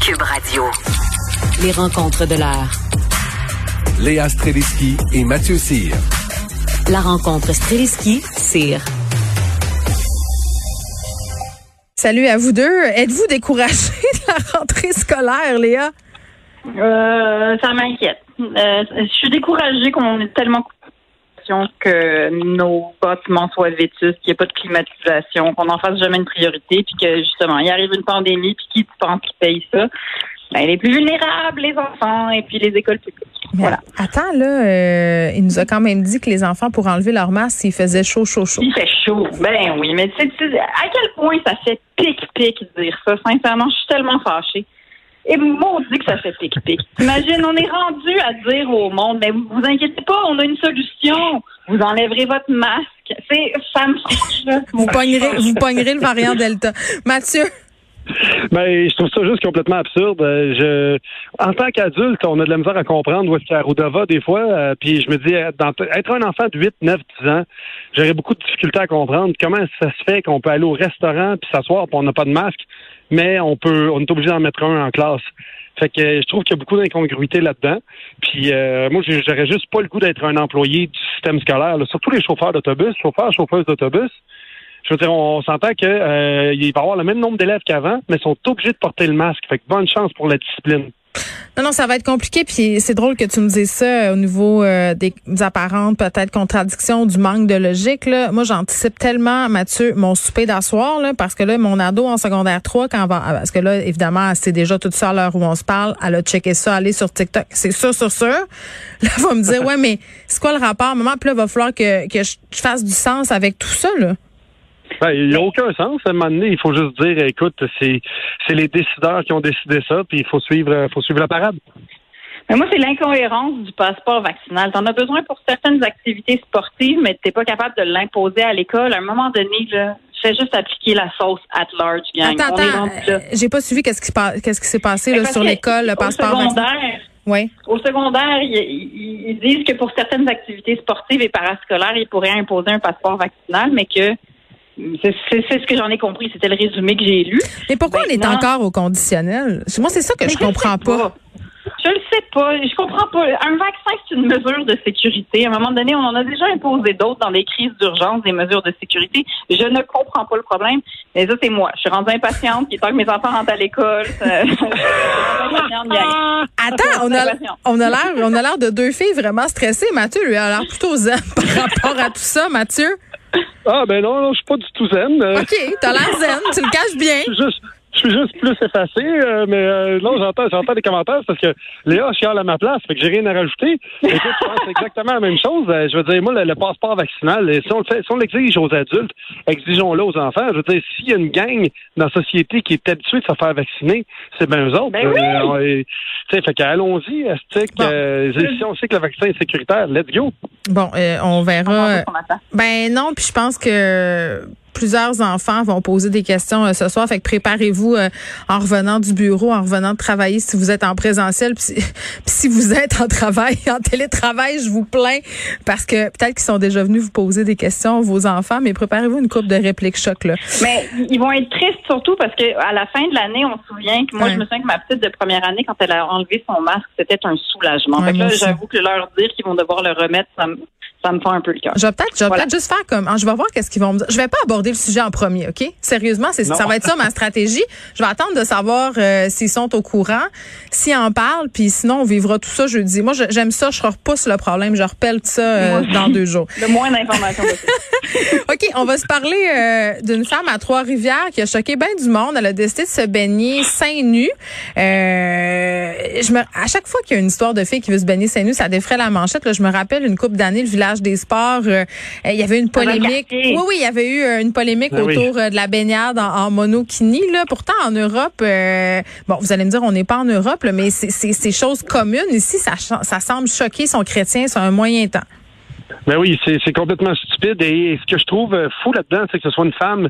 Cube Radio. Les rencontres de l'heure. Léa Streliski et Mathieu Cyr. La rencontre Streliski-Cyr. Salut à vous deux. Êtes-vous découragés de la rentrée scolaire, Léa? Euh, ça m'inquiète. Euh, je suis découragée qu'on ait tellement que nos bâtiments soient vétus, qu'il n'y ait pas de climatisation, qu'on n'en fasse jamais une priorité, puis que justement, il arrive une pandémie, puis qui tu penses qui paye ça? Ben, les plus vulnérables, les enfants et puis les écoles publiques. voilà. Attends, là, euh, il nous a quand même dit que les enfants pourraient enlever leur masque s'il faisait chaud, chaud, chaud. Il fait chaud, ben oui, mais tu sais, à quel point ça fait pic-pic dire ça? Sincèrement, je suis tellement fâchée. Et maudit que ça fait pic-pic. Imagine, on est rendu à dire au monde, mais vous inquiétez pas, on a une solution. Vous enlèverez votre masque. C'est, ça Vous pognerez, vous pognerez le variant Delta. Mathieu? Ben, je trouve ça juste complètement absurde. Euh, Je, en tant qu'adulte, on a de la misère à comprendre où est-ce la route va des fois. euh, puis je me dis, être dans- être un enfant de 8, 9, 10 ans, j'aurais beaucoup de difficultés à comprendre comment ça se fait qu'on peut aller au restaurant puis s'asseoir puis on n'a pas de masque, mais on peut, on est obligé d'en mettre un en classe. Fait que euh, je trouve qu'il y a beaucoup d'incongruité là-dedans. Puis euh, moi, j'aurais juste pas le goût d'être un employé du système scolaire, là. surtout les chauffeurs d'autobus, chauffeurs, chauffeuses d'autobus. Je veux dire, on, on s'entend que euh, il va y avoir le même nombre d'élèves qu'avant, mais ils sont obligés de porter le masque. Fait que bonne chance pour la discipline. Non, non, ça va être compliqué. Puis c'est drôle que tu me dises ça euh, au niveau euh, des apparentes peut-être contradictions, du manque de logique. Là. Moi, j'anticipe tellement, Mathieu, mon souper d'asseoir, là, parce que là, mon ado en secondaire 3, quand va, parce que là, évidemment, c'est déjà tout ça à l'heure où on se parle, elle a checké ça, aller sur TikTok. C'est sûr, sûr, sûr. Là, elle va me dire, ouais, mais c'est quoi le rapport, maman? Puis là, il va falloir que, que je fasse du sens avec tout ça, là. Ben, il n'y a aucun sens. À un moment donné, il faut juste dire, écoute, c'est c'est les décideurs qui ont décidé ça, puis il faut suivre, euh, faut suivre la parade. Mais moi, c'est l'incohérence du passeport vaccinal. T'en as besoin pour certaines activités sportives, mais t'es pas capable de l'imposer à l'école. À un moment donné, là, fais juste appliquer la sauce at large, gang. Attends, euh, j'ai pas suivi qu'est-ce qui, qu'est-ce s'est passé là, sur l'école, le passeport. vaccinal. secondaire, Oui. Au secondaire, ils, ils- ils disent que pour certaines activités sportives et parascolaires, ils pourraient imposer un passeport vaccinal, mais que c'est ce que j'en ai compris. C'était le résumé que j'ai lu. Mais pourquoi on est encore au conditionnel? Moi, c'est ça que Mais je comprends sais pas. Je le sais pas. Je comprends pas. Un vaccin, c'est une mesure de sécurité. À un moment donné, on en a déjà imposé d'autres dans des crises d'urgence, des mesures de sécurité. Je ne comprends pas le problème. Mais ça, c'est moi. Je suis rendue impatiente. Il est temps que mes enfants rentrent à l'école. Ça- Je aller. Attends, on a, on a l'air, on a l'air de deux filles vraiment stressées. Mathieu, lui, a l'air plutôt zen par rapport à tout ça, Mathieu. Ah ben non, non, je suis pas du tout zen. Euh, OK, t'as l'air zen, tu le caches bien. Je suis juste, je suis juste plus effacé, euh, mais euh, non, j'entends, j'entends des commentaires parce que Léa chiale à ma place, fait que j'ai rien à rajouter. Écoute, je pense exactement la même chose. Euh, je veux dire, moi, le, le passeport vaccinal, euh, si on le fait, si on l'exige aux adultes, exigeons-le aux enfants. Je veux dire, s'il y a une gang dans la société qui est habituée de se faire vacciner, c'est bien eux autres. Ben oui! Euh, on sais, fait qu'allons-y, Astic. Bon. Euh, si on sait que le vaccin est sécuritaire, let's go. Bon, euh, on On verra. attend. Ben non, puis je pense que plusieurs enfants vont poser des questions euh, ce soir. Fait que préparez-vous euh, en revenant du bureau, en revenant de travailler si vous êtes en présentiel. Puis si, si vous êtes en travail, en télétravail, je vous plains parce que peut-être qu'ils sont déjà venus vous poser des questions, vos enfants, mais préparez-vous une coupe de répliques choc là. Mais ils vont être tristes surtout parce que à la fin de l'année, on se souvient que moi, Ouais. je me souviens que ma petite de première année, quand elle a enlevé son masque, c'était un soulagement. Ouais, fait que là, j'avoue que leur dire qu'ils vont devoir le remettre, ça me, ça me fait un peu le cœur. Je vais peut-être, je vais Voilà. peut-être juste faire comme, ah, je vais voir qu'est-ce qu'ils vont me dire. Je vais pas aborder le sujet en premier, ok? Sérieusement, c'est ça va être ça ma stratégie. Je vais attendre de savoir euh, s'ils sont au courant, s'ils en parlent, puis sinon on vivra tout ça jeudi. Moi, j'aime ça, je repousse le problème, je repelle ça euh, dans deux jours. Le moins d'informations possible. OK, on va se parler euh, d'une femme à Trois-Rivières qui a choqué bien du monde. Elle a décidé de se baigner seins nus. Euh, je me, à chaque fois qu'il y a une histoire de fille qui veut se baigner seins nus, ça défraie la manchette. Là, je me rappelle une couple d'années, le village des sports. euh, il y avait une polémique. Oui, oui, il y avait eu euh, une polémique Ah oui. autour euh, de la baignade en, en monokini. Là, pourtant en Europe, euh, bon, vous allez me dire, on n'est pas en Europe, là, mais c'est c'est- c'est chose commune ici. Ça, ça semble choquer son chrétien sur un moyen temps. Ben oui, c'est complètement stupide. Et ce que je trouve fou là-dedans, c'est que ce soit une femme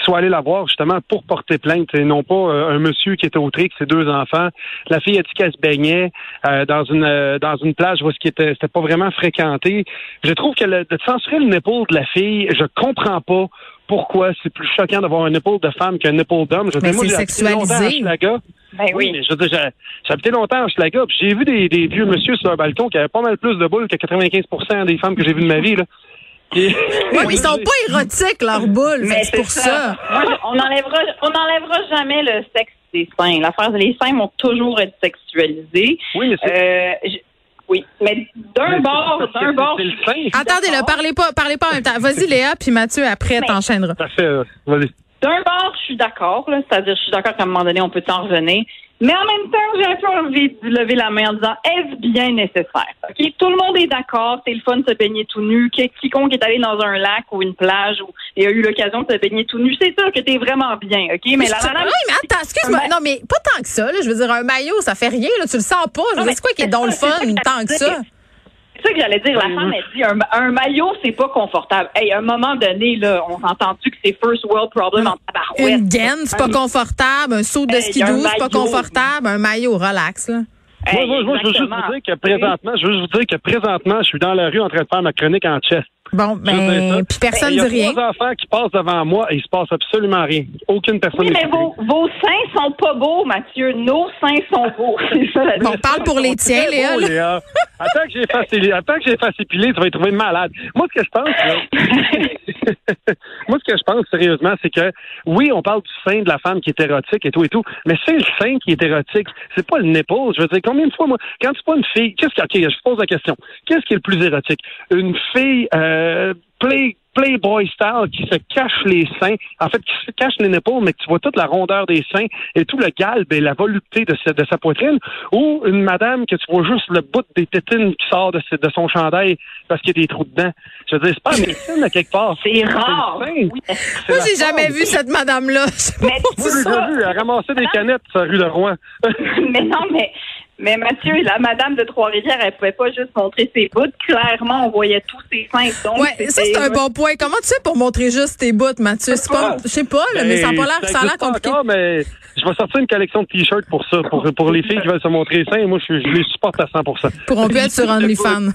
qui soit allée la voir justement pour porter plainte et non pas euh, un monsieur qui était outré avec ses deux enfants. La fille a dit qu'elle se baignait euh, dans une euh, dans une plage où ce qui était c'était pas vraiment fréquenté. Je trouve que le- de censurer le nipple de la fille, je comprends pas pourquoi c'est plus choquant d'avoir un épaule de femme qu'un épaule d'homme. Je veux Mais dire, moi, c'est j'ai longtemps à sexualisé. Hochelaga. Ben oui. mais je veux dire, j'ai- habité longtemps à puis j'ai vu des, des vieux monsieur sur un balcon qui avaient pas mal plus de boules que 95 des femmes que j'ai vues de ma vie, là. Mais ils sont pas érotiques, leurs boules. c'est pour ça. Moi, on n'enlèvera on n'enlèvera jamais le sexe des seins. L'affaire, les seins vont toujours être sexualisés. Oui, mais c'est. Euh, oui, mais d'un bord, d'un bord. C'est le sein. Attendez, là, parlez pas, parlez pas en même temps. Vas-y, Léa, puis Mathieu, après, t'enchaîneras. Ça fait, euh, vas-y. D'un bord, je suis d'accord, là, c'est-à-dire, je suis d'accord qu'à un moment donné, on peut s'en revenir. Mais en même temps, j'ai un peu envie de lever la main en disant, est-ce bien nécessaire? OK? Tout le monde est d'accord, c'est le fun de se baigner tout nu. Qui- Quiconque est allé dans un lac ou une plage ou et a eu l'occasion de se baigner tout nu, c'est sûr que t'es vraiment bien, OK? Mais la madame. Oui, mais attends, excuse-moi. Non, mais pas tant que ça. Là. Je veux dire, un maillot, ça fait rien. Là. Tu le sens pas. Je veux Non, dire, mais c'est quoi qui est dans le fun tant que ça? C'est ça que j'allais dire. La femme, elle dit un, un maillot, c'est pas confortable. Hey, à un moment donné, là, on s'entend-tu que c'est first world problem en tabarouette? Une gaine, c'est pas confortable. Un saut de Hey, ski c'est pas confortable. Un maillot, relax. Là. Moi, Hey, moi, moi, je veux juste vous dire que présentement, je veux juste vous dire que présentement, je suis dans la rue en train de faire ma chronique en chest. Bon, ben, puis personne Il y ne a dit rien. trois enfants qui passent devant moi et il se passe absolument rien. Aucune personne Oui, mais vos, vos seins sont pas beaux, Mathieu. Nos seins sont beaux. C'est ça la Bon, parle pour les tiens, Léa. beau, là. Léa. Attends que j'ai fait, attends que j'ai fait épiler, tu vas être trouvé malade. Moi, ce que je pense, là, moi, ce que je pense sérieusement, c'est que oui, on parle du sein de la femme qui est érotique et tout et tout, mais c'est le sein qui est érotique. C'est pas le nipple. Je veux dire, combien de fois, moi, quand tu vois une fille, qu'est-ce que, ok, je pose la question. Qu'est-ce qui est le plus érotique? Une fille, euh, play, Playboy style qui se cache les seins, en fait, qui se cache les nipples, mais que tu vois toute la rondeur des seins et tout le galbe et la volupté de sa, de sa poitrine, ou une madame que tu vois juste le bout des tétines qui sort de, ses- de son chandail parce qu'il y a des trous dedans. Je veux dire, c'est pas la médecine à quelque part. C'est rare. Oui. Moi, j'ai jamais forme. vu cette madame-là. Moi, j'ai déjà vu, elle ramassait des canettes sur la rue de Rouen. mais non, mais, mais Mathieu, la madame de Trois-Rivières, elle pouvait pas juste montrer ses bouts. Clairement, on voyait tous ses seins. Donc, Ouais, ça, c'est un bon point. Comment tu fais pour montrer juste tes bouts, Mathieu? C'est pas, je sais pas, là, mais ça a pas l'air, ça a l'air existe pas compliqué. encore, mais je vais sortir une collection de t-shirts pour ça, pour, pour les filles qui veulent se montrer seins. Moi, je, je les supporte à 100% Pourront plus être sur OnlyFans.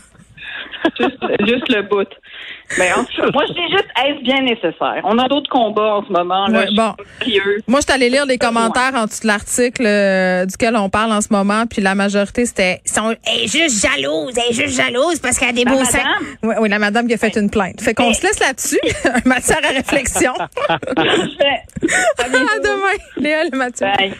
Juste, juste le bout. Mais en tout cas, moi, je dis juste, est-ce bien nécessaire? On a d'autres combats en ce moment. Là. Ouais, Je suis bon. Moi, je suis allée lire les commentaires en dessous de l'article euh, duquel on parle en ce moment, puis la majorité, c'était ils sont elle est juste jalouse, elle est juste jalouse parce qu'elle a des La beaux madame? seins. Oui, oui, la madame qui a fait une plainte. Fait qu'on se laisse là-dessus, matière à réflexion. À demain, Léa le Mathieu. Bye.